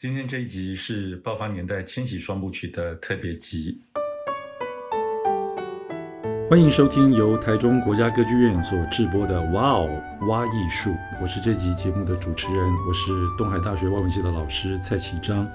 今天这一集是爆发年代千禧双部曲的特别集。欢迎收听由台中国家歌剧院所制播的《哇哦哇艺术》，我是这集节目的主持人，我是东海大学外文系的老师蔡启章。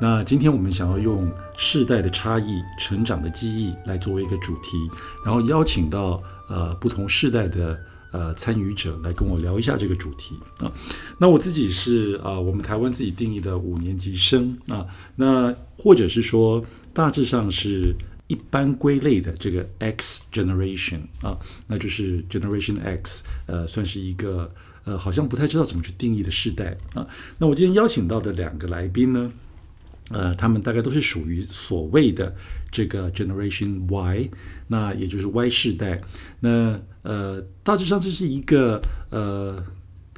那今天我们想要用世代的差异、成长的记忆来作为一个主题，然后邀请到呃不同世代的。呃，参与者来跟我聊一下这个主题啊。那我自己是啊、我们台湾自己定义的五年级生啊。那或者是说，大致上是一般归类的这个 X generation 啊，那就是 Generation X，呃，算是一个呃，好像不太知道怎么去定义的世代啊。那我今天邀请到的两个来宾呢，呃，他们大概都是属于所谓的这个 Generation Y，那也就是 Y 世代。那呃，大致上这是一个呃，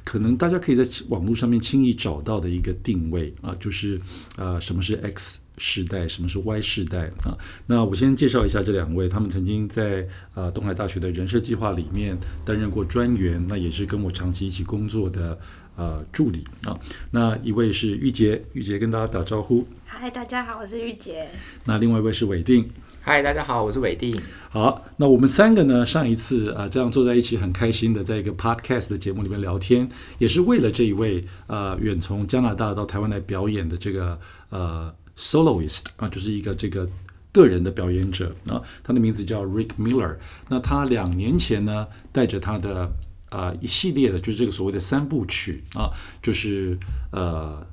可能大家可以在网络上面轻易找到的一个定位啊，就是呃，什么是 X 世代，什么是 Y 世代啊？那我先介绍一下这两位，他们曾经在呃东海大学的人设计划里面担任过专员，那也是跟我长期一起工作的呃助理啊。那一位是玉洁，玉洁跟大家打招呼。嗨，大家好，我是玉洁。那另外一位是伟定。嗨，大家好，我是伟定。好，那我们三个呢，上一次啊，这样坐在一起，很开心的，在一个 podcast 的节目里面聊天，也是为了这一位啊，远从加拿大到台湾来表演的这个呃 soloist 啊，就是一个这个个人的表演者啊，他的名字叫 Rick Miller。那他两年前呢，带着他的啊一系列的，就是这个所谓的三部曲啊，就是呃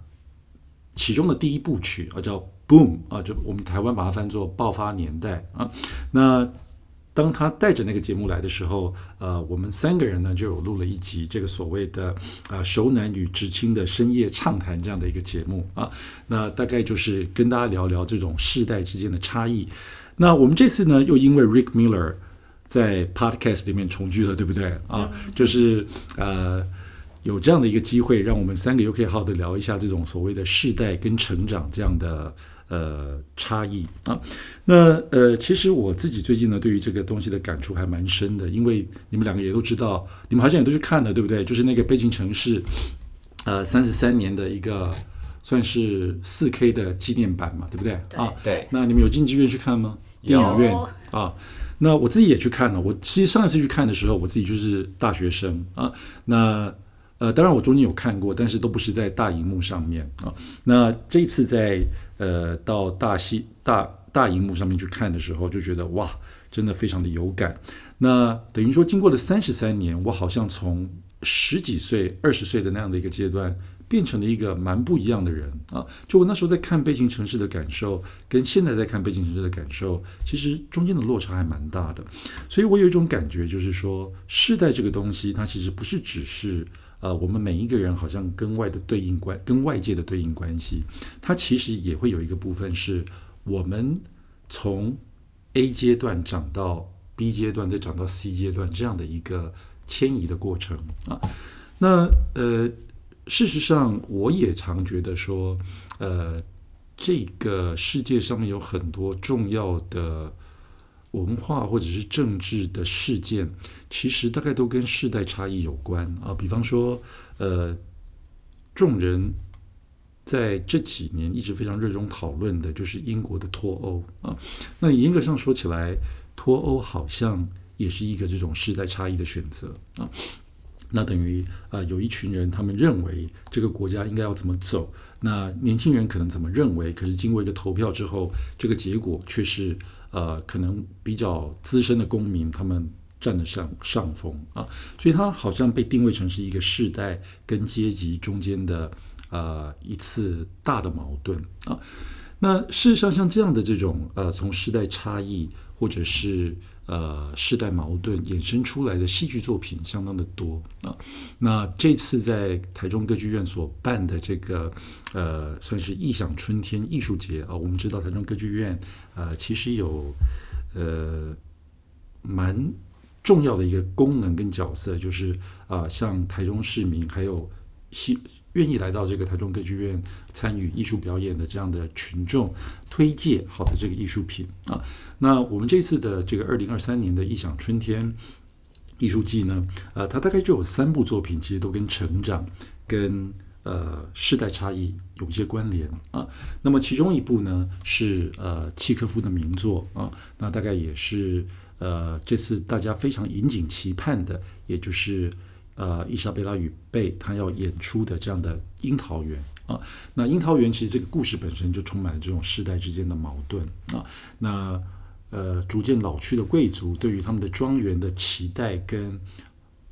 其中的第一部曲啊，叫。Boom 啊，就我们台湾把它翻作“爆发年代”啊。那当他带着那个节目来的时候，呃，我们三个人呢就有录了一集这个所谓的啊“熟男与知青的深夜畅谈”这样的一个节目啊。那大概就是跟大家聊聊这种世代之间的差异。那我们这次呢，又因为 Rick Miller 在 Podcast 里面重聚了，对不对啊？就是呃。有这样的一个机会，让我们三个又可以好好的聊一下这种所谓的世代跟成长这样的呃差异啊。那呃，其实我自己最近呢，对于这个东西的感触还蛮深的，因为你们两个也都知道，你们好像也都去看了，对不对？就是那个《北京城市》呃三十三年的一个算是四 K 的纪念版嘛，对不对？啊，对。那你们有进剧院去看吗？电影院啊。那我自己也去看了。我其实上一次去看的时候，我自己就是大学生啊。那呃，当然我中间有看过，但是都不是在大荧幕上面啊。那这次在呃到大戏大大荧幕上面去看的时候，就觉得哇，真的非常的有感。那等于说，经过了三十三年，我好像从十几岁、二十岁的那样的一个阶段，变成了一个蛮不一样的人啊。就我那时候在看《悲情城市》的感受，跟现在在看《悲情城市》的感受，其实中间的落差还蛮大的。所以我有一种感觉，就是说，世代这个东西，它其实不是只是。呃，我们每一个人好像跟外的对应关，跟外界的对应关系，它其实也会有一个部分是我们从 A 阶段长到 B 阶段，再长到 C 阶段这样的一个迁移的过程啊。那呃，事实上我也常觉得说，呃，这个世界上面有很多重要的。文化或者是政治的事件，其实大概都跟世代差异有关啊。比方说，呃，众人在这几年一直非常热衷讨论的，就是英国的脱欧啊。那严格上说起来，脱欧好像也是一个这种世代差异的选择啊。那等于啊，有一群人他们认为这个国家应该要怎么走，那年轻人可能怎么认为，可是经过一个投票之后，这个结果却是。呃，可能比较资深的公民，他们占得上上风啊，所以他好像被定位成是一个世代跟阶级中间的呃一次大的矛盾啊。那事实上，像这样的这种呃，从时代差异或者是呃世代矛盾衍生出来的戏剧作品相当的多啊。那这次在台中歌剧院所办的这个呃，算是异想春天艺术节啊。我们知道台中歌剧院呃，其实有呃蛮重要的一个功能跟角色，就是啊、呃，像台中市民还有戏。愿意来到这个台中歌剧院参与艺术表演的这样的群众，推介好的这个艺术品啊。那我们这次的这个二零二三年的异想春天艺术季呢，呃，它大概就有三部作品，其实都跟成长、跟呃世代差异有一些关联啊。那么其中一部呢是呃契诃夫的名作啊，那大概也是呃这次大家非常引颈期盼的，也就是呃伊莎贝拉与贝他要演出的这样的《樱桃园》啊。那《樱桃园》其实这个故事本身就充满了这种世代之间的矛盾啊。那呃逐渐老去的贵族对于他们的庄园的期待跟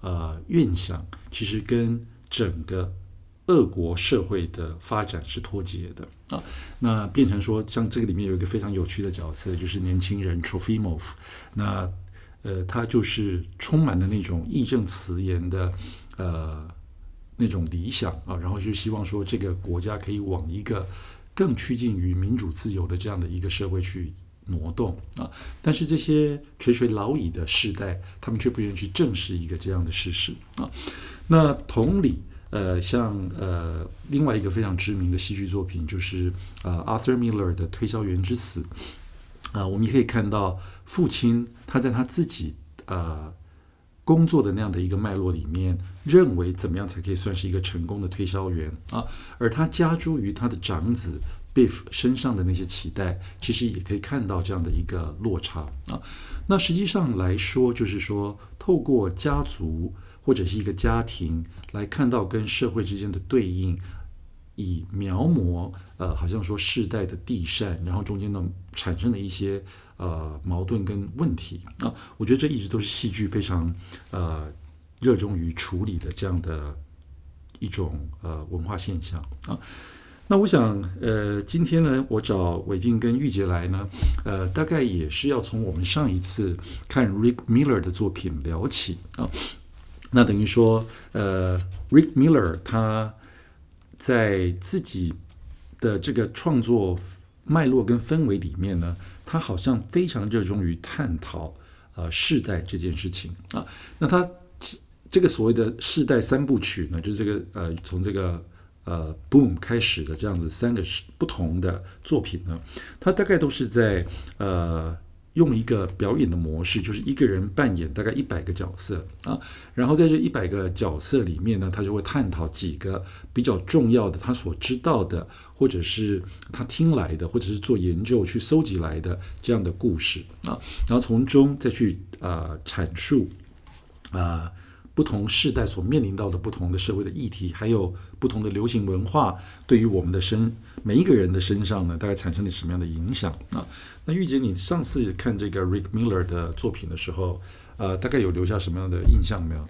呃愿想，其实跟整个俄国社会的发展是脱节的啊，那变成说，像这个里面有一个非常有趣的角色，就是年轻人 Trofimov，那呃，他就是充满了那种义正辞严的呃那种理想啊，然后就希望说这个国家可以往一个更趋近于民主自由的这样的一个社会去挪动啊，但是这些垂垂老矣的世代，他们却不愿意去正视一个这样的事实啊，那同理。呃，像呃，另外一个非常知名的戏剧作品就是呃，Arthur Miller 的《推销员之死》啊，我们也可以看到父亲他在他自己呃工作的那样的一个脉络里面，认为怎么样才可以算是一个成功的推销员啊，而他加诸于他的长子 Biff 身上的那些期待，其实也可以看到这样的一个落差啊。那实际上来说，就是说透过家族。或者是一个家庭来看到跟社会之间的对应，以描摹呃，好像说世代的地善，然后中间呢产生的一些呃矛盾跟问题啊，我觉得这一直都是戏剧非常呃热衷于处理的这样的一种呃文化现象啊。那我想呃，今天呢，我找伟定跟玉洁来呢，呃，大概也是要从我们上一次看 Rick Miller 的作品聊起啊。那等于说，呃，Rick Miller 他在自己的这个创作脉络跟氛围里面呢，他好像非常热衷于探讨呃世代这件事情啊。那他这个所谓的世代三部曲呢，就是这个呃从这个呃 Boom 开始的这样子三个不同的作品呢，他大概都是在呃。用一个表演的模式，就是一个人扮演大概一百个角色啊，然后在这一百个角色里面呢，他就会探讨几个比较重要的他所知道的，或者是他听来的，或者是做研究去搜集来的这样的故事啊，然后从中再去、呃、阐述啊。呃不同世代所面临到的不同的社会的议题，还有不同的流行文化，对于我们的身每一个人的身上呢，大概产生了什么样的影响啊？那玉洁，你上次看这个 Rick Miller 的作品的时候，呃，大概有留下什么样的印象没有？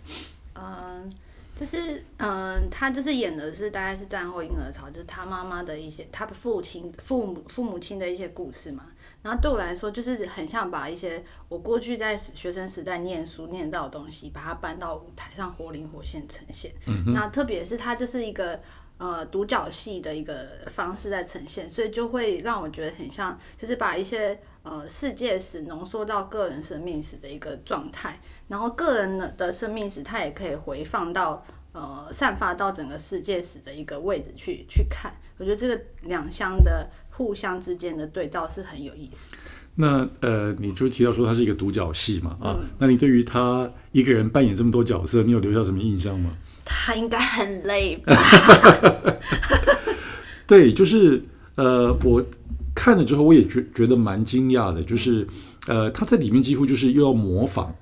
嗯，就是嗯，他就是演的是大概是战后婴儿潮，就是他妈妈的一些，他的父亲、父母、父母亲的一些故事嘛。然后对我来说，就是很像把一些我过去在学生时代念书念到的东西，把它搬到舞台上活灵活现呈现。嗯哼。那特别是他就是一个呃独角戏的一个方式在呈现，所以就会让我觉得很像，就是把一些呃世界史浓缩到个人生命史的一个状态。然后个人的的生命史，它也可以回放到呃散发到整个世界史的一个位置去去看。我觉得这个两相的。互相之间的对照是很有意思。那呃，你就提到说他是一个独角戏嘛，啊，那你对于他一个人扮演这么多角色，你有留下什么印象吗？他应该很累吧？对，就是呃，我看了之后，我也觉觉得蛮惊讶的，就是呃，他在里面几乎就是又要模仿。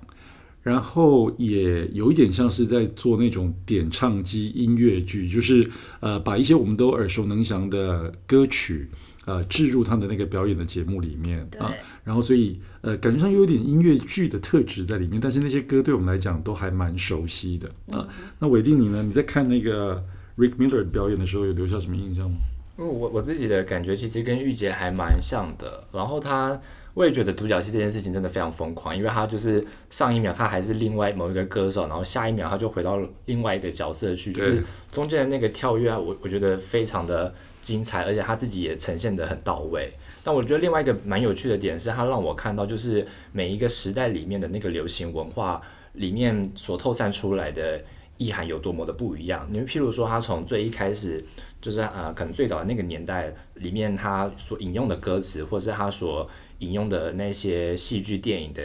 然后也有一点像是在做那种点唱机音乐剧，就是呃把一些我们都耳熟能详的歌曲呃置入他的那个表演的节目里面啊，然后所以呃感觉上又有点音乐剧的特质在里面，但是那些歌对我们来讲都还蛮熟悉的啊。那韦定你呢？你在看那个 Rick Miller 表演的时候，有留下什么印象吗？我我自己的感觉其实跟玉洁还蛮像的，然后他。我也觉得独角戏这件事情真的非常疯狂，因为他就是上一秒他还是另外某一个歌手，然后下一秒他就回到另外一个角色去，就是中间的那个跳跃啊，我我觉得非常的精彩，而且他自己也呈现的很到位。但我觉得另外一个蛮有趣的点是，他让我看到就是每一个时代里面的那个流行文化里面所透散出来的意涵有多么的不一样。你们譬如说，他从最一开始就是呃，可能最早的那个年代里面他所引用的歌词，或是他所引用的那些戏剧电影的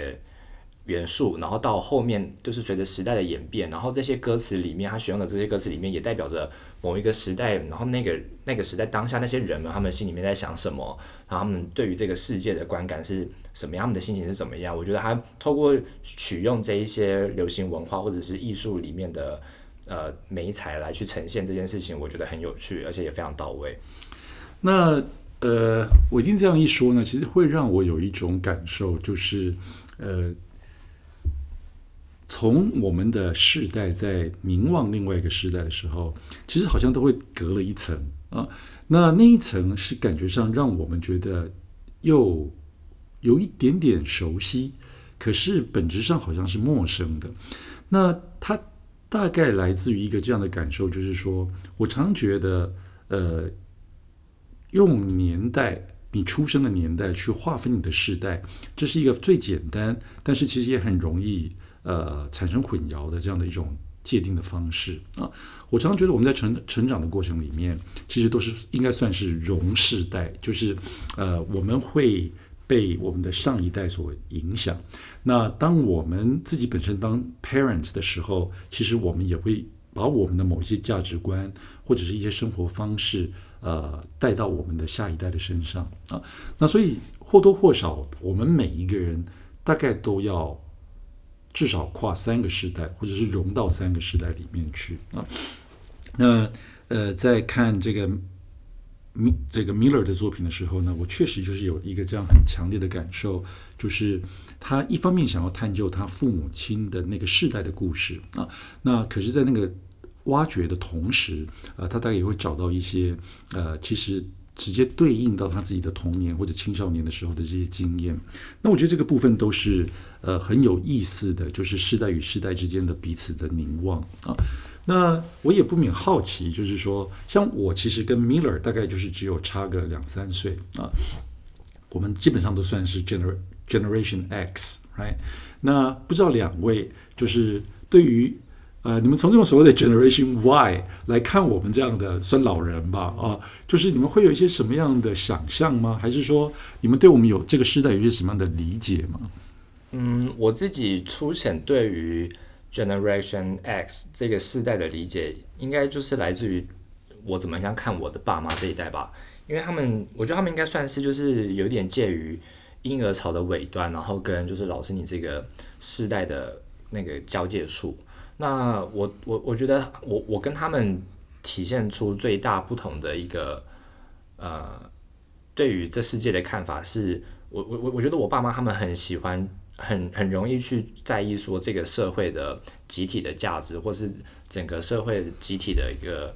元素，然后到后面就是随着时代的演变，然后这些歌词里面，他选用的这些歌词里面也代表着某一个时代，然后那个那个时代当下那些人们，他们心里面在想什么，然后他们对于这个世界的观感是什么样，的心情是怎么样？我觉得他透过取用这一些流行文化或者是艺术里面的呃美彩来去呈现这件事情，我觉得很有趣，而且也非常到位。那呃，我一定这样一说呢，其实会让我有一种感受，就是呃。从我们的世代在凝望另外一个世代的时候，其实好像都会隔了一层啊。那那一层是感觉上让我们觉得又有一点点熟悉，可是本质上好像是陌生的。那它大概来自于一个这样的感受，就是说我常觉得，呃，用年代，你出生的年代去划分你的世代，这是一个最简单，但是其实也很容易。呃，产生混淆的这样的一种界定的方式啊，我常常觉得我们在成成长的过程里面，其实都是应该算是融世代，就是呃，我们会被我们的上一代所影响。那当我们自己本身当 parents 的时候，其实我们也会把我们的某些价值观或者是一些生活方式，呃，带到我们的下一代的身上啊。那所以或多或少，我们每一个人大概都要。至少跨三个时代，或者是融到三个时代里面去啊。那呃，在看这个米这个 Miller 的作品的时候呢，我确实就是有一个这样很强烈的感受，就是他一方面想要探究他父母亲的那个世代的故事啊，那可是，在那个挖掘的同时，呃，他大概也会找到一些呃，其实。直接对应到他自己的童年或者青少年的时候的这些经验，那我觉得这个部分都是呃很有意思的，就是世代与世代之间的彼此的凝望啊。那我也不免好奇，就是说，像我其实跟 Miller 大概就是只有差个两三岁啊，我们基本上都算是 gener Generation X，right？那不知道两位就是对于。呃，你们从这种所谓的 Generation Y 来看我们这样的算老人吧，啊，就是你们会有一些什么样的想象吗？还是说你们对我们有这个时代有一些什么样的理解吗？嗯，我自己粗浅对于 Generation X 这个世代的理解，应该就是来自于我怎么样看我的爸妈这一代吧，因为他们，我觉得他们应该算是就是有点介于婴儿潮的尾端，然后跟就是老师你这个世代的那个交界处。那我我我觉得我我跟他们体现出最大不同的一个呃，对于这世界的看法是，我我我我觉得我爸妈他们很喜欢很很容易去在意说这个社会的集体的价值，或是整个社会集体的一个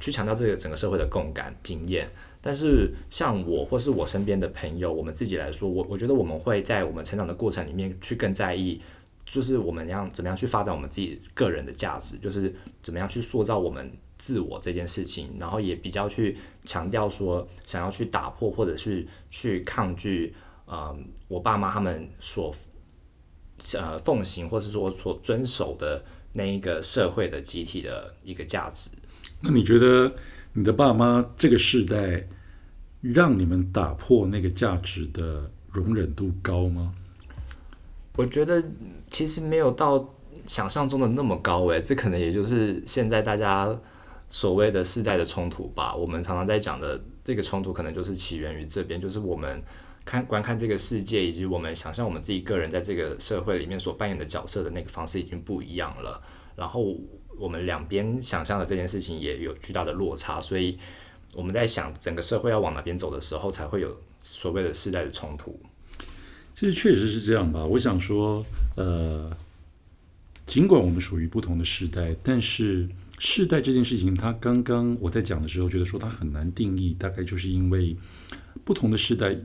去强调这个整个社会的共感经验。但是像我或是我身边的朋友，我们自己来说，我我觉得我们会在我们成长的过程里面去更在意。就是我们要怎么样去发展我们自己个人的价值，就是怎么样去塑造我们自我这件事情，然后也比较去强调说，想要去打破或者是去抗拒，呃，我爸妈他们所呃奉行或是说所遵守的那一个社会的集体的一个价值。那你觉得你的爸妈这个世代让你们打破那个价值的容忍度高吗？我觉得其实没有到想象中的那么高诶，这可能也就是现在大家所谓的世代的冲突吧。我们常常在讲的这个冲突，可能就是起源于这边，就是我们看观看这个世界，以及我们想象我们自己个人在这个社会里面所扮演的角色的那个方式已经不一样了。然后我们两边想象的这件事情也有巨大的落差，所以我们在想整个社会要往哪边走的时候，才会有所谓的世代的冲突。其实确实是这样吧。我想说，呃，尽管我们属于不同的世代，但是世代这件事情，它刚刚我在讲的时候，觉得说它很难定义。大概就是因为不同的世代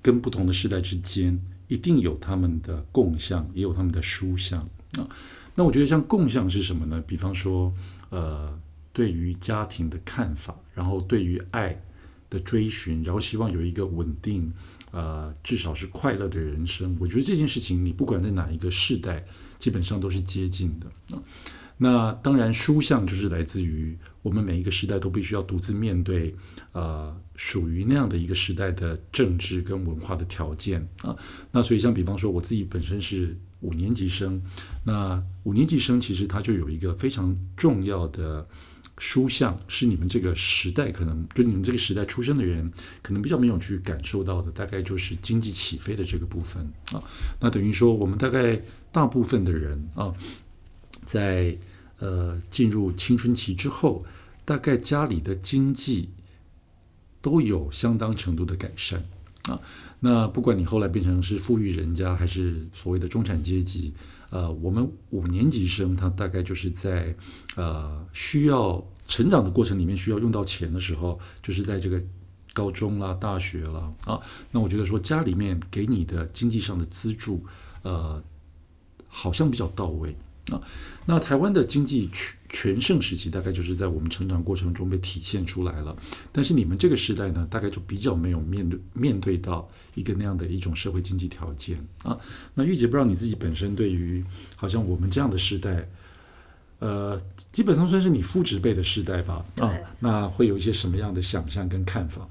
跟不同的世代之间，一定有他们的共相，也有他们的殊相啊。那我觉得像共相是什么呢？比方说，呃，对于家庭的看法，然后对于爱的追寻，然后希望有一个稳定。呃，至少是快乐的人生。我觉得这件事情，你不管在哪一个世代，基本上都是接近的啊。那当然，书像就是来自于我们每一个时代都必须要独自面对，呃，属于那样的一个时代的政治跟文化的条件啊。那所以，像比方说，我自己本身是五年级生，那五年级生其实他就有一个非常重要的书向是你们这个时代可能就你们这个时代出生的人可能比较没有去感受到的，大概就是经济起飞的这个部分啊。那等于说，我们大概大部分的人啊，在呃进入青春期之后，大概家里的经济都有相当程度的改善啊。那不管你后来变成是富裕人家，还是所谓的中产阶级。呃，我们五年级生他大概就是在呃需要成长的过程里面需要用到钱的时候，就是在这个高中啦、大学啦啊。那我觉得说家里面给你的经济上的资助，呃，好像比较到位。啊，那台湾的经济全全盛时期，大概就是在我们成长过程中被体现出来了。但是你们这个时代呢，大概就比较没有面对面对到一个那样的一种社会经济条件啊。那玉姐，不知道你自己本身对于好像我们这样的时代，呃，基本上算是你父执辈的时代吧？啊，那会有一些什么样的想象跟看法？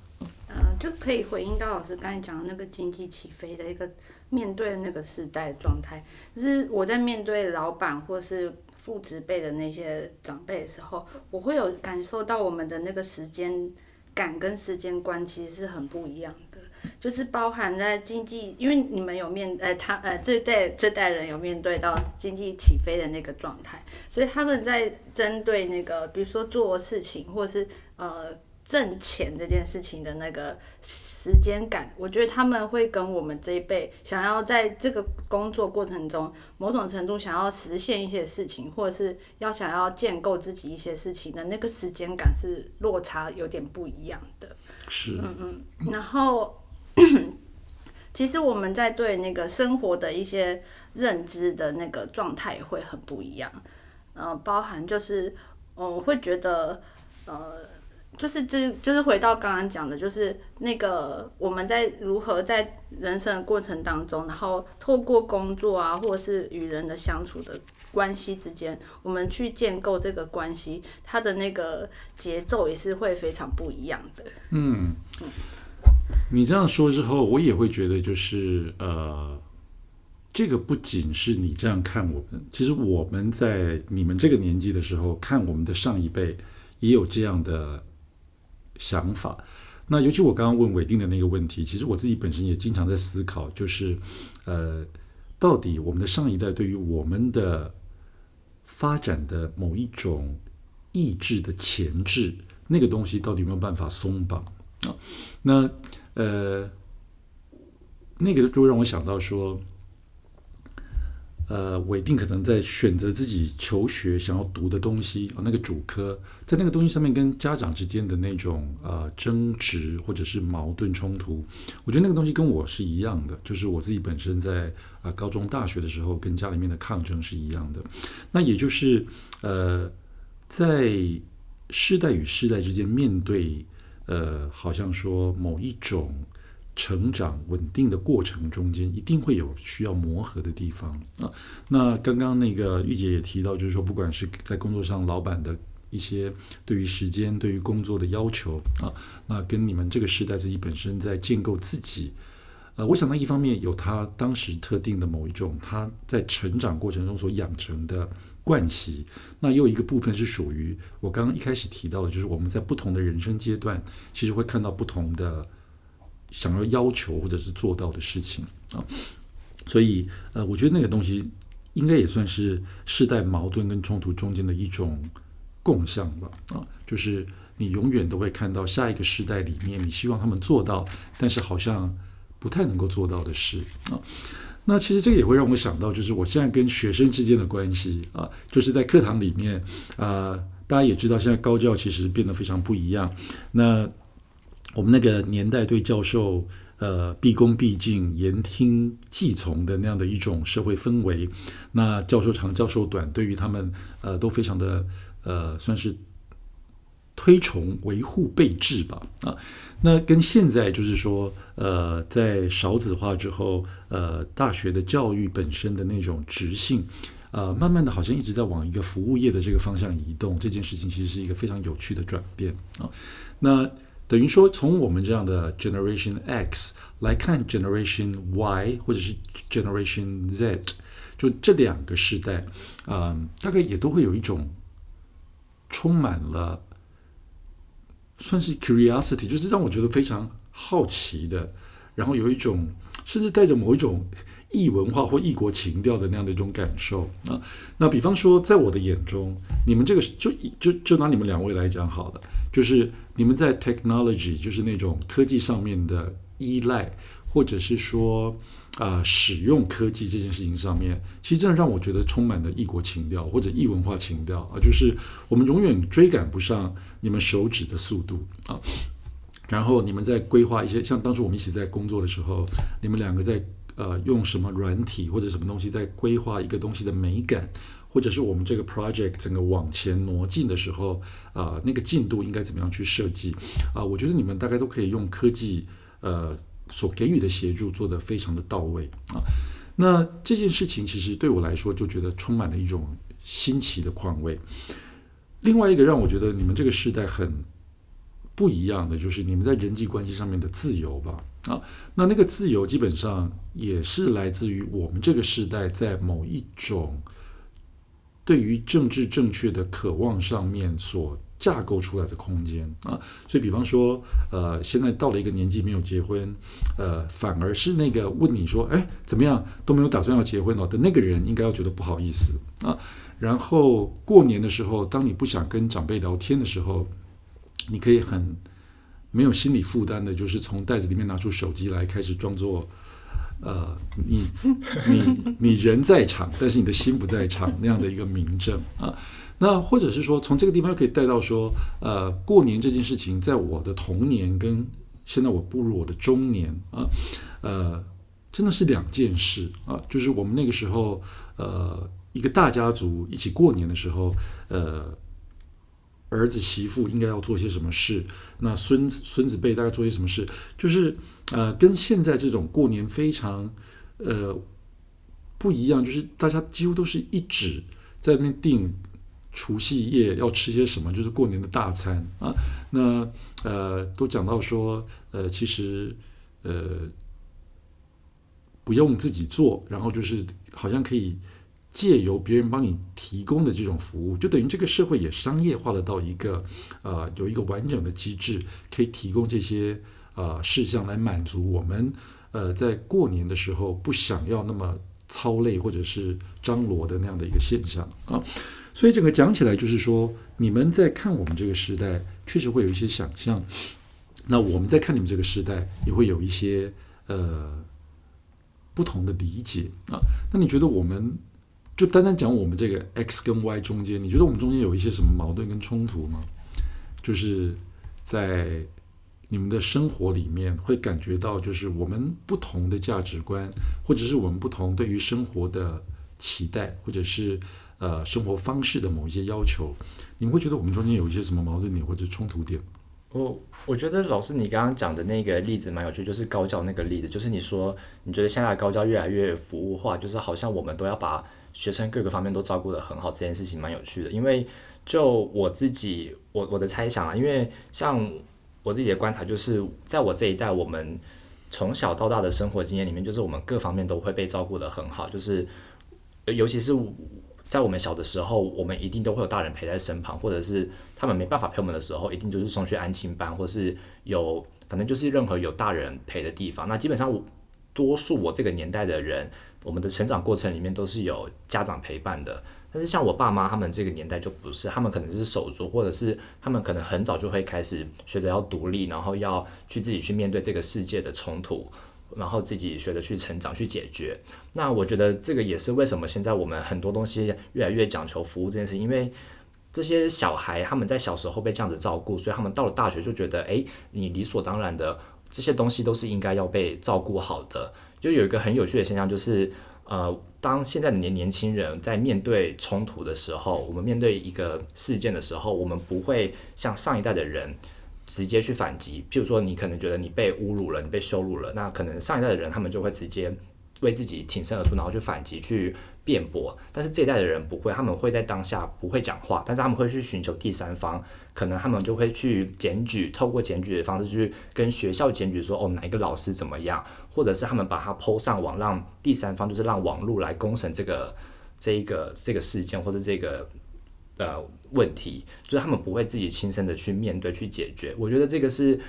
就可以回应到老师刚才讲的那个经济起飞的一个面对那个时代状态，就是我在面对老板或是父执辈的那些长辈的时候，我会有感受到我们的那个时间感跟时间观其实是很不一样的，就是包含在经济，因为你们有面，呃，他呃这代这代人有面对到经济起飞的那个状态，所以他们在针对那个比如说做事情或是呃。挣钱这件事情的那个时间感，我觉得他们会跟我们这一辈想要在这个工作过程中，某种程度想要实现一些事情，或者是要想要建构自己一些事情的那个时间感是落差有点不一样的。是，嗯嗯。然后，其实我们在对那个生活的一些认知的那个状态也会很不一样。呃，包含就是，嗯，我会觉得，呃。就是这，就是回到刚刚讲的，就是那个我们在如何在人生的过程当中，然后透过工作啊，或者是与人的相处的关系之间，我们去建构这个关系，它的那个节奏也是会非常不一样的。嗯，你这样说之后，我也会觉得，就是呃，这个不仅是你这样看我们，其实我们在你们这个年纪的时候，看我们的上一辈也有这样的。想法，那尤其我刚刚问韦定的那个问题，其实我自己本身也经常在思考，就是，呃，到底我们的上一代对于我们的发展的某一种意志的前置，那个东西到底有没有办法松绑啊？那呃，那个就让我想到说。呃，韦定可能在选择自己求学想要读的东西啊，那个主科，在那个东西上面跟家长之间的那种呃争执或者是矛盾冲突，我觉得那个东西跟我是一样的，就是我自己本身在啊、高中大学的时候跟家里面的抗争是一样的。那也就是呃，在世代与世代之间面对呃，好像说某一种。成长稳定的过程中间，一定会有需要磨合的地方啊。那刚刚那个玉姐也提到，就是说，不管是在工作上，老板的一些对于时间、对于工作的要求啊，那跟你们这个时代自己本身在建构自己，呃，我想到一方面有他当时特定的某一种他在成长过程中所养成的惯习，那又一个部分是属于我刚刚一开始提到的，就是我们在不同的人生阶段，其实会看到不同的。想要要求或者是做到的事情啊，所以呃，我觉得那个东西应该也算是世代矛盾跟冲突中间的一种共相吧啊，就是你永远都会看到下一个世代里面，你希望他们做到，但是好像不太能够做到的事啊。那其实这个也会让我想到，就是我现在跟学生之间的关系啊，就是在课堂里面啊，大家也知道，现在高教其实变得非常不一样。那我们那个年代对教授呃毕恭毕敬、言听计从的那样的一种社会氛围，那教授长教授短，对于他们呃都非常的呃算是推崇、维护、备至吧啊。那跟现在就是说呃在少子化之后，呃大学的教育本身的那种质性，呃慢慢的好像一直在往一个服务业的这个方向移动。这件事情其实是一个非常有趣的转变啊。那等于说，从我们这样的 Generation X 来看 Generation Y 或者是 Generation Z，就这两个时代，啊、呃，大概也都会有一种充满了算是 curiosity，就是让我觉得非常好奇的，然后有一种甚至带着某一种异文化或异国情调的那样的一种感受啊。那比方说，在我的眼中，你们这个就就就拿你们两位来讲好了，就是你们在 technology，就是那种科技上面的依赖，或者是说。啊、呃，使用科技这件事情上面，其实真的让我觉得充满了异国情调或者异文化情调啊，就是我们永远追赶不上你们手指的速度啊。然后你们在规划一些，像当初我们一起在工作的时候，你们两个在呃用什么软体或者什么东西在规划一个东西的美感，或者是我们这个 project 整个往前挪进的时候啊、那个进度应该怎么样去设计啊？我觉得你们大概都可以用科技呃。所给予的协助做得非常的到位啊，那这件事情其实对我来说就觉得充满了一种新奇的况味。另外一个让我觉得你们这个时代很不一样的，就是你们在人际关系上面的自由吧啊，那那个自由基本上也是来自于我们这个时代在某一种对于政治正确的渴望上面所。架构出来的空间啊，所以比方说，呃，现在到了一个年纪没有结婚，呃，反而是那个问你说，哎，怎么样都没有打算要结婚了的那个人，应该要觉得不好意思啊。然后过年的时候，当你不想跟长辈聊天的时候，你可以很没有心理负担的，就是从袋子里面拿出手机来，开始装作，呃，你你你人在场，但是你的心不在场那样的一个明证啊。那或者是说，从这个地方可以带到说，呃，过年这件事情，在我的童年跟现在我步入我的中年啊，呃，真的是两件事啊。就是我们那个时候，呃，一个大家族一起过年的时候，呃，儿子媳妇应该要做些什么事，那孙子孙子辈大概做些什么事，就是呃，跟现在这种过年非常呃不一样，就是大家几乎都是一纸在那边定。除夕夜要吃些什么？就是过年的大餐啊。那呃，都讲到说，呃，其实呃，不用自己做，然后就是好像可以借由别人帮你提供的这种服务，就等于这个社会也商业化了到一个呃，有一个完整的机制，可以提供这些呃事项来满足我们呃在过年的时候不想要那么操累或者是张罗的那样的一个现象啊。所以整个讲起来，就是说，你们在看我们这个时代，确实会有一些想象。那我们在看你们这个时代，也会有一些呃不同的理解啊。那你觉得我们就单单讲我们这个 X 跟 Y 中间，你觉得我们中间有一些什么矛盾跟冲突吗？就是在你们的生活里面，会感觉到就是我们不同的价值观，或者是我们不同对于生活的期待，或者是。呃，生活方式的某一些要求，你们会觉得我们中间有一些什么矛盾点或者冲突点？我我觉得老师你刚刚讲的那个例子蛮有趣，就是高教那个例子，就是你说你觉得现在高教越来越服务化，就是好像我们都要把学生各个方面都照顾得很好，这件事情蛮有趣的。因为就我自己，我我的猜想啊，因为像我自己的观察，就是在我这一代，我们从小到大的生活经验里面，就是我们各方面都会被照顾得很好，就是尤其是。在我们小的时候，我们一定都会有大人陪在身旁，或者是他们没办法陪我们的时候，一定就是送去安亲班，或是有反正就是任何有大人陪的地方。那基本上我，多数我这个年代的人，我们的成长过程里面都是有家长陪伴的。但是像我爸妈他们这个年代就不是，他们可能是手足，或者是他们可能很早就会开始学着要独立，然后要去自己去面对这个世界的冲突。然后自己学着去成长，去解决。那我觉得这个也是为什么现在我们很多东西越来越讲求服务这件事，因为这些小孩他们在小时候被这样子照顾，所以他们到了大学就觉得，哎，你理所当然的这些东西都是应该要被照顾好的。就有一个很有趣的现象，就是呃，当现在的年年轻人在面对冲突的时候，我们面对一个事件的时候，我们不会像上一代的人。直接去反击，譬如说你可能觉得你被侮辱了，你被羞辱了，那可能上一代的人他们就会直接为自己挺身而出，然后去反击、去辩驳。但是这一代的人不会，他们会在当下不会讲话，但是他们会去寻求第三方，可能他们就会去检举，透过检举的方式去跟学校检举说，哦，哪一个老师怎么样，或者是他们把它抛上网，让第三方就是让网络来公审这个这一个这个事件或者这个呃问题，就是他们不会自己亲身的去面对、去解决。我觉得这个是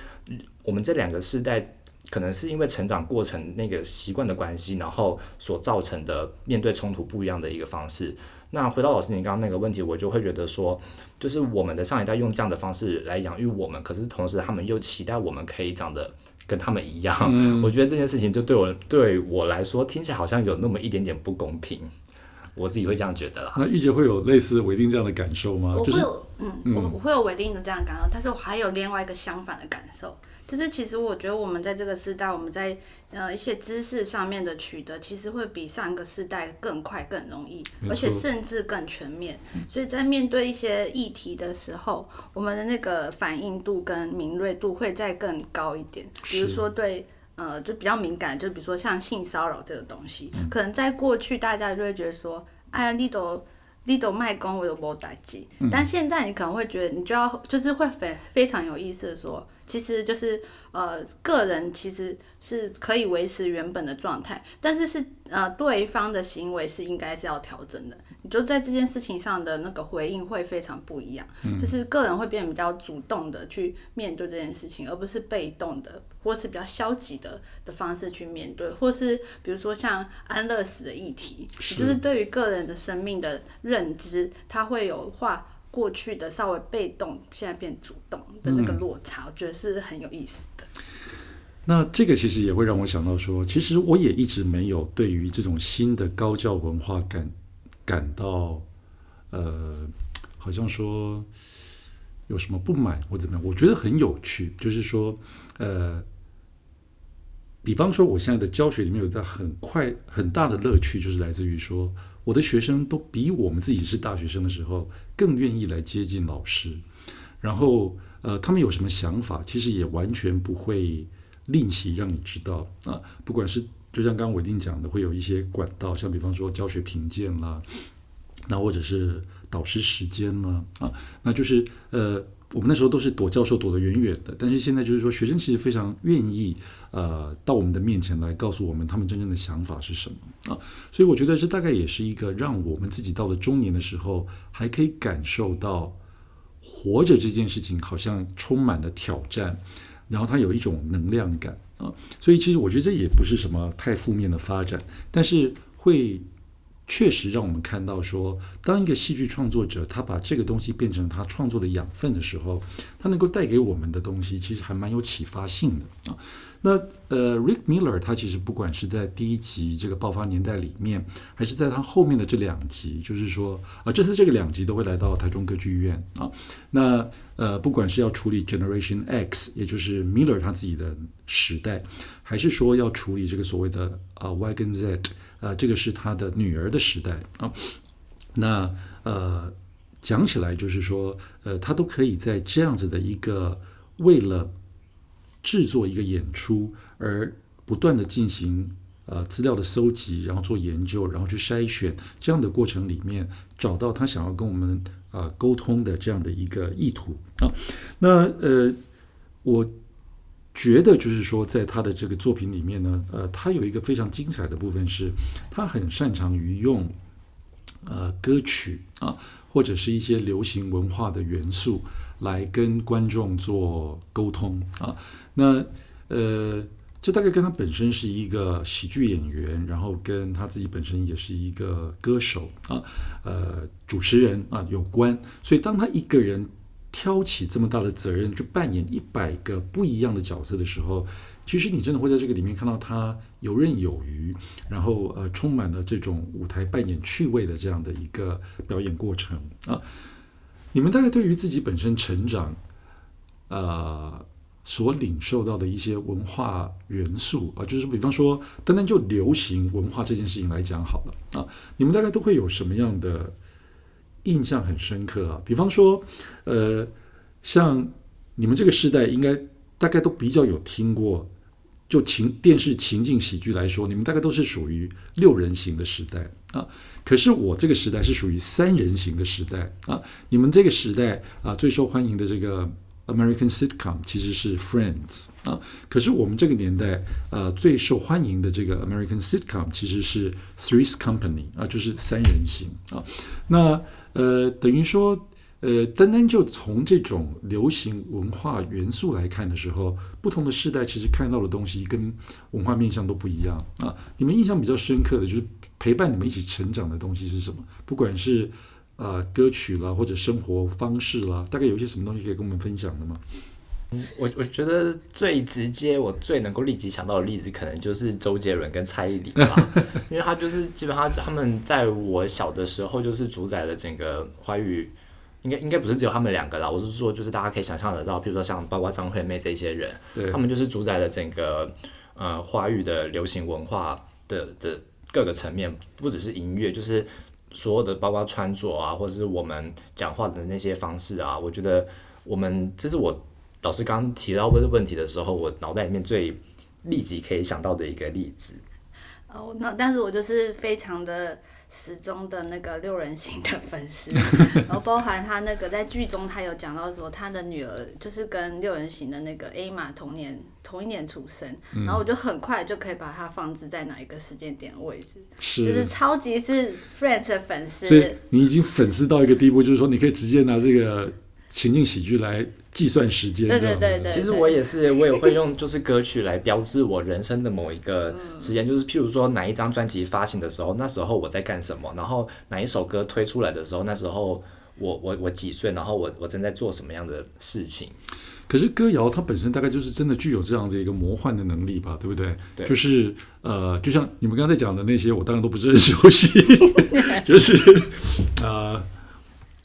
我们这两个世代可能是因为成长过程那个习惯的关系，然后所造成的面对冲突不一样的一个方式。那回到老师你刚刚那个问题，我就会觉得说，就是我们的上一代用这样的方式来养育我们，可是同时他们又期待我们可以长得跟他们一样。我觉得这件事情就对我对我来说听起来好像有那么一点点不公平。我自己会这样觉得啦。那玉姐会有类似韦丁这样的感受吗？我会有，就是、嗯，嗯我我会有韦丁的这样的感受，但是我还有另外一个相反的感受，就是其实我觉得我们在这个时代，我们在呃一些知识上面的取得，其实会比上一个世代更快、更容易，而且甚至更全面。所以在面对一些议题的时候，我们的那个反应度跟敏锐度会再更高一点。比如说对。呃，就比较敏感，就比如说像性骚扰这个东西，嗯、可能在过去大家就会觉得说，哎呀，你都你都卖公，我都没代志。但现在你可能会觉得，你就要就是会非非常有意思的说，其实就是呃，个人其实是可以维持原本的状态，但是是呃，对方的行为是应该是要调整的。你就在这件事情上的那个回应会非常不一样，嗯、就是个人会变得比较主动的去面对这件事情，而不是被动的，或是比较消极的的方式去面对，或是比如说像安乐死的议题，是就是对于个人的生命的认知，它会有化过去的稍微被动，现在变主动的那个落差，嗯、我觉得是很有意思的。那这个其实也会让我想到说，其实我也一直没有对于这种新的高教文化感。感到，呃，好像说有什么不满或怎么样？我觉得很有趣，就是说，呃，比方说，我现在的教学里面有一个很快很大的乐趣，就是来自于说，我的学生都比我们自己是大学生的时候更愿意来接近老师，然后，呃，他们有什么想法，其实也完全不会吝惜让你知道啊，不管是。就像刚刚韦定讲的，会有一些管道，像比方说教学评鉴啦，那或者是导师时间啦，啊，那就是呃，我们那时候都是躲教授躲得远远的，但是现在就是说，学生其实非常愿意呃到我们的面前来告诉我们他们真正的想法是什么啊，所以我觉得这大概也是一个让我们自己到了中年的时候还可以感受到活着这件事情好像充满了挑战，然后它有一种能量感啊。所以其实我觉得这也不是什么太负面的发展，但是会确实让我们看到说，当一个戏剧创作者他把这个东西变成他创作的养分的时候，他能够带给我们的东西其实还蛮有启发性的啊。那呃，Rick Miller 他其实不管是在第一集这个爆发年代里面，还是在他后面的这两集，就是说啊，这次这个两集都会来到台中歌剧院啊。那呃，不管是要处理 Generation X，也就是 Miller 他自己的时代，还是说要处理这个所谓的啊 Y 跟 Z，啊，这个是他的女儿的时代啊。那呃，讲起来就是说，呃，他都可以在这样子的一个为了。制作一个演出，而不断的进行呃资料的搜集，然后做研究，然后去筛选这样的过程里面，找到他想要跟我们啊、呃、沟通的这样的一个意图啊。那呃，我觉得就是说，在他的这个作品里面呢，呃，他有一个非常精彩的部分是，他很擅长于用呃歌曲啊，或者是一些流行文化的元素。来跟观众做沟通啊，那呃，这大概跟他本身是一个喜剧演员，然后跟他自己本身也是一个歌手啊，呃，主持人啊有关。所以当他一个人挑起这么大的责任，去扮演一百个不一样的角色的时候，其实你真的会在这个里面看到他游刃有余，然后呃，充满了这种舞台扮演趣味的这样的一个表演过程啊。你们大概对于自己本身成长，呃，所领受到的一些文化元素啊，就是比方说，单单就流行文化这件事情来讲好了啊，你们大概都会有什么样的印象很深刻啊？比方说，呃，像你们这个时代，应该大概都比较有听过。就情电视情境喜剧来说，你们大概都是属于六人行的时代啊。可是我这个时代是属于三人行的时代啊。你们这个时代啊，最受欢迎的这个 American sitcom 其实是 Friends 啊。可是我们这个年代啊，最受欢迎的这个 American sitcom 其实是 Three's Company 啊，就是三人行啊。那呃，等于说呃，单单就从这种流行文化元素来看的时候，不同的世代其实看到的东西跟文化面向都不一样啊。你们印象比较深刻的就是陪伴你们一起成长的东西是什么？不管是呃歌曲啦，或者生活方式啦，大概有一些什么东西可以跟我们分享的吗？我我觉得最直接，我最能够立即想到的例子，可能就是周杰伦跟蔡依林吧，因为他就是基本上他们在我小的时候就是主宰了整个华语。应该应该不是只有他们两个啦，我是说，就是大家可以想象得到，比如说像包括张惠妹这些人，他们就是主宰了整个呃华语的流行文化的的各个层面，不只是音乐，就是所有的包括穿着啊，或者是我们讲话的那些方式啊，我觉得我们这是我老师刚刚提到这个问题的时候，我脑袋里面最立即可以想到的一个例子。哦，那但是我就是非常的。始终的那个六人行的粉丝，然后包含他那个在剧中，他有讲到说他的女儿就是跟六人行的那个 A 玛同年同一年出生，然后我就很快就可以把它放置在哪一个时间点位置，是就是超级是 Friends 的粉丝，所以你已经粉丝到一个地步，就是说你可以直接拿这个情景喜剧来。计算时间，对对对对。其实我也是，我也会用就是歌曲来标志我人生的某一个时间，就是譬如说哪一张专辑发行的时候，那时候我在干什么，然后哪一首歌推出来的时候，那时候我我我几岁，然后我我正在做什么样的事情。可是歌谣它本身大概就是真的具有这样子一个魔幻的能力吧，对不对？对。就是呃，就像你们刚才讲的那些，我当然都不是很熟悉，就是呃。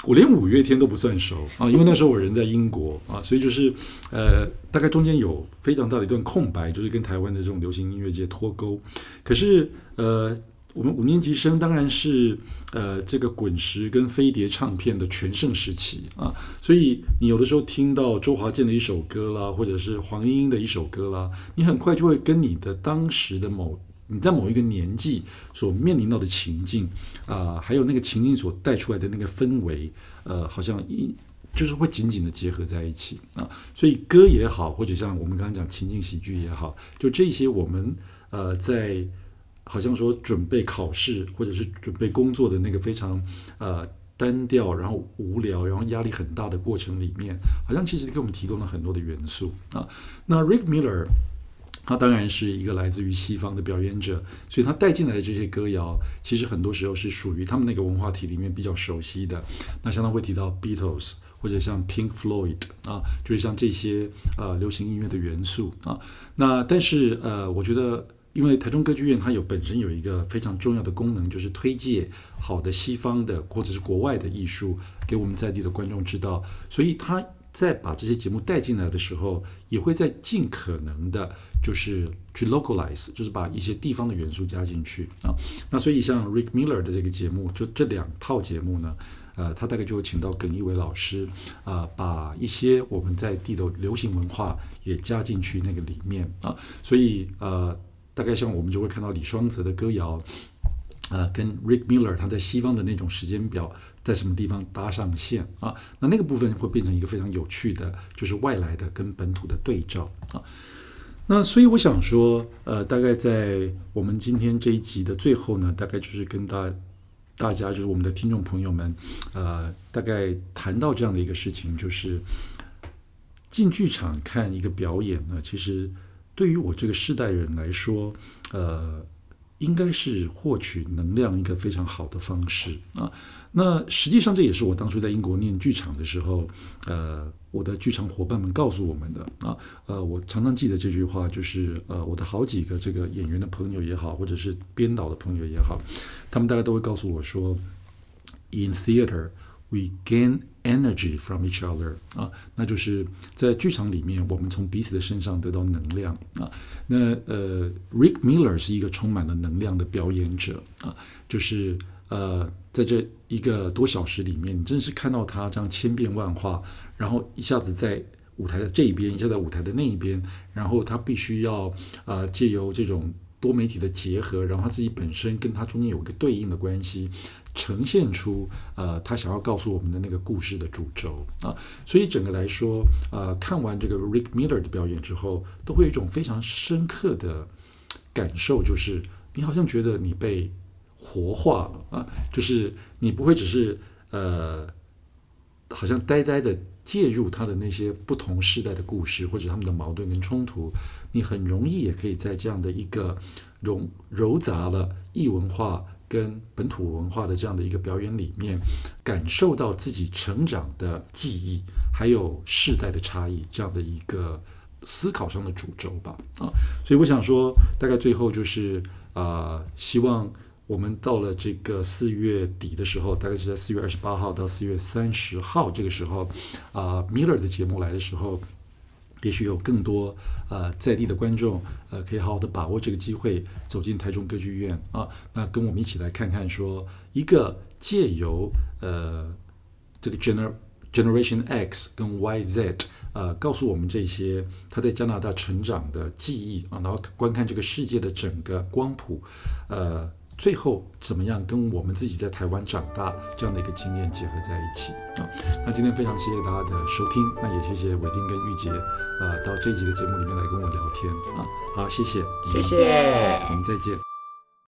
我连五月天都不算熟啊，因为那时候我人在英国啊，所以就是呃，大概中间有非常大的一段空白，就是跟台湾的这种流行音乐界脱钩。可是呃，我们五年级生当然是呃这个滚石跟飞碟唱片的全盛时期啊，所以你有的时候听到周华健的一首歌啦，或者是黄莺莺的一首歌啦，你很快就会跟你的当时的某。你在某一个年纪所面临到的情境啊、还有那个情境所带出来的那个氛围，呃，好像一就是会紧紧的结合在一起啊。所以歌也好，或者像我们刚刚讲情境喜剧也好，就这些我们呃在好像说准备考试或者是准备工作的那个非常呃单调，然后无聊，然后压力很大的过程里面，好像其实给我们提供了很多的元素啊。那 Rick Miller。他当然是一个来自于西方的表演者，所以他带进来的这些歌谣，其实很多时候是属于他们那个文化体里面比较熟悉的。那相当会提到 Beatles 或者像 Pink Floyd 啊，就是像这些呃流行音乐的元素啊。那但是呃，我觉得因为台中歌剧院它有本身有一个非常重要的功能，就是推介好的西方的或者是国外的艺术给我们在地的观众知道，所以他。在把这些节目带进来的时候，也会在尽可能的，就是去 localize，就是把一些地方的元素加进去啊。那所以像 Rick Miller 的这个节目，就这两套节目呢，呃，他大概就会请到耿一伟老师啊、呃，把一些我们在地的流行文化也加进去那个里面啊。所以呃，大概像我们就会看到李双泽的歌谣，呃，跟 Rick Miller 他在西方的那种时间表。在什么地方搭上线啊？那那个部分会变成一个非常有趣的，就是外来的跟本土的对照啊。那所以我想说，呃，大概在我们今天这一集的最后呢，大概就是跟大大家，就是我们的听众朋友们，呃，大概谈到这样的一个事情，就是进剧场看一个表演呢，其实对于我这个世代人来说，呃。应该是获取能量一个非常好的方式啊。那实际上这也是我当初在英国念剧场的时候，呃，我的剧场伙伴们告诉我们的啊。呃，我常常记得这句话，就是呃，我的好几个这个演员的朋友也好，或者是编导的朋友也好，他们大家都会告诉我说，In theater we gain energy from each other 啊，那就是在剧场里面，我们从彼此的身上得到能量啊。那呃，Rick Miller 是一个充满了能量的表演者啊，就是呃，在这一个多小时里面，你真是看到他这样千变万化，然后一下子在舞台的这一边，一下子在舞台的那一边，然后他必须要呃借由这种多媒体的结合，然后他自己本身跟他中间有一个对应的关系。呈现出呃，他想要告诉我们的那个故事的主轴。啊，所以整个来说，呃，看完这个 Rick Miller 的表演之后，都会有一种非常深刻的感受，就是你好像觉得你被活化了。啊，就是你不会只是呃好像呆呆的介入他的那些不同时代的故事，或者他们的矛盾跟冲突，你很容易也可以在这样的一个融糅杂了异文化跟本土文化的这样的一个表演里面，感受到自己成长的记忆，还有世代的差异这样的一个思考上的主轴吧。啊，所以我想说，大概最后就是啊、呃，希望。我们到了这个四月底的时候，大概是在四月二十八号到四月三十号这个时候，啊、呃，Miller 的节目来的时候，也许有更多呃在地的观众呃可以好好的把握这个机会走进台中歌剧院啊，那跟我们一起来看看说一个借由呃这个 gener Generation X 跟 YZ 呃告诉我们这些他在加拿大成长的记忆啊，然后观看这个世界的整个光谱呃。最后怎么样跟我们自己在台湾长大这样的一个经验结合在一起啊？那今天非常谢谢大家的收听，那也谢谢伟丁跟玉洁，呃，到这一集的节目里面来跟我聊天啊。好，谢谢，谢谢，我们再见。